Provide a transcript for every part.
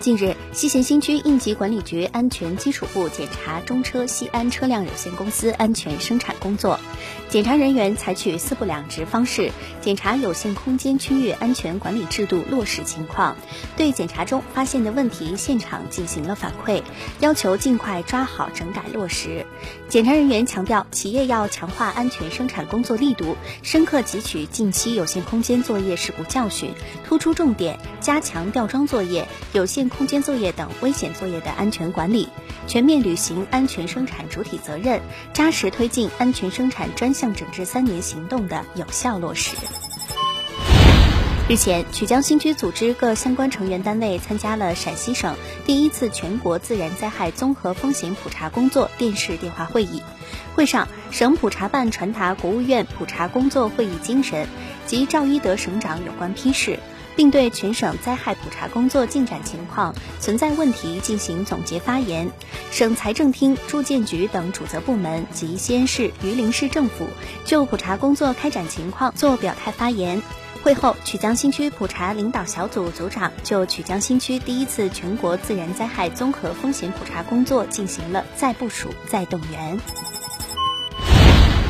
近日，西咸新区应急管理局安全基础部检查中车西安车辆有限公司安全生产工作。检查人员采取四不两直方式检查有限空间区域安全管理制度落实情况，对检查中发现的问题现场进行了反馈，要求尽快抓好整改落实。检查人员强调，企业要强化安全生产工作力度，深刻汲取近期有限空间作业事故教训，突出重点加强吊装作业、有限空间作业等危险作业的安全管理，全面履行安全生产主体责任，扎实推进安全生产专项整治三年行动的有效落实。日前，曲江新区组织各相关成员单位参加了陕西省第一次全国自然灾害综合风险普查工作电视电话会议。会上，省普查办传达国务院普查工作会议精神及赵一德省长有关批示。并对全省灾害普查工作进展情况、存在问题进行总结发言。省财政厅、住建局等主责部门及西安市、榆林市政府就普查工作开展情况作表态发言。会后，曲江新区普查领导小组组长就曲江新区第一次全国自然灾害综合风险普查工作进行了再部署、再动员。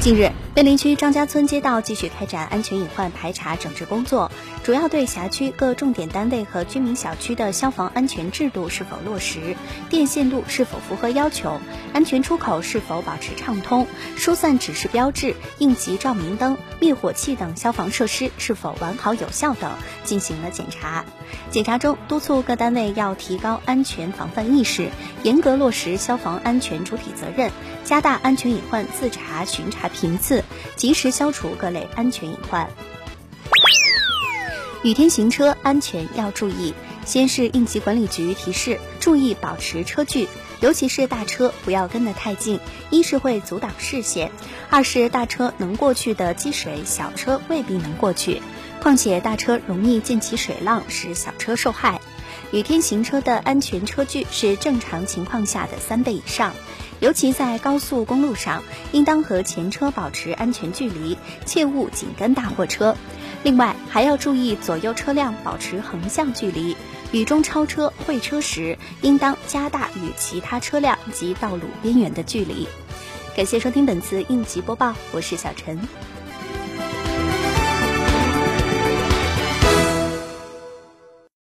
近日，碑林区张家村街道继续开展安全隐患排查整治工作，主要对辖区各重点单位和居民小区的消防安全制度是否落实，电线路是否符合要求，安全出口是否保持畅通，疏散指示标志、应急照明灯、灭火器等消防设施是否完好有效等进行了检查。检查中，督促各单位要提高安全防范意识，严格落实消防安全主体责任，加大安全隐患自查巡查频次，及时消除各类安全隐患。雨天行车安全要注意，先是应急管理局提示，注意保持车距，尤其是大车不要跟得太近，一是会阻挡视线，二是大车能过去的积水，小车未必能过去。况且大车容易溅起水浪，使小车受害。雨天行车的安全车距是正常情况下的三倍以上，尤其在高速公路上，应当和前车保持安全距离，切勿紧跟大货车。另外，还要注意左右车辆保持横向距离。雨中超车会车时，应当加大与其他车辆及道路边缘的距离。感谢收听本次应急播报，我是小陈。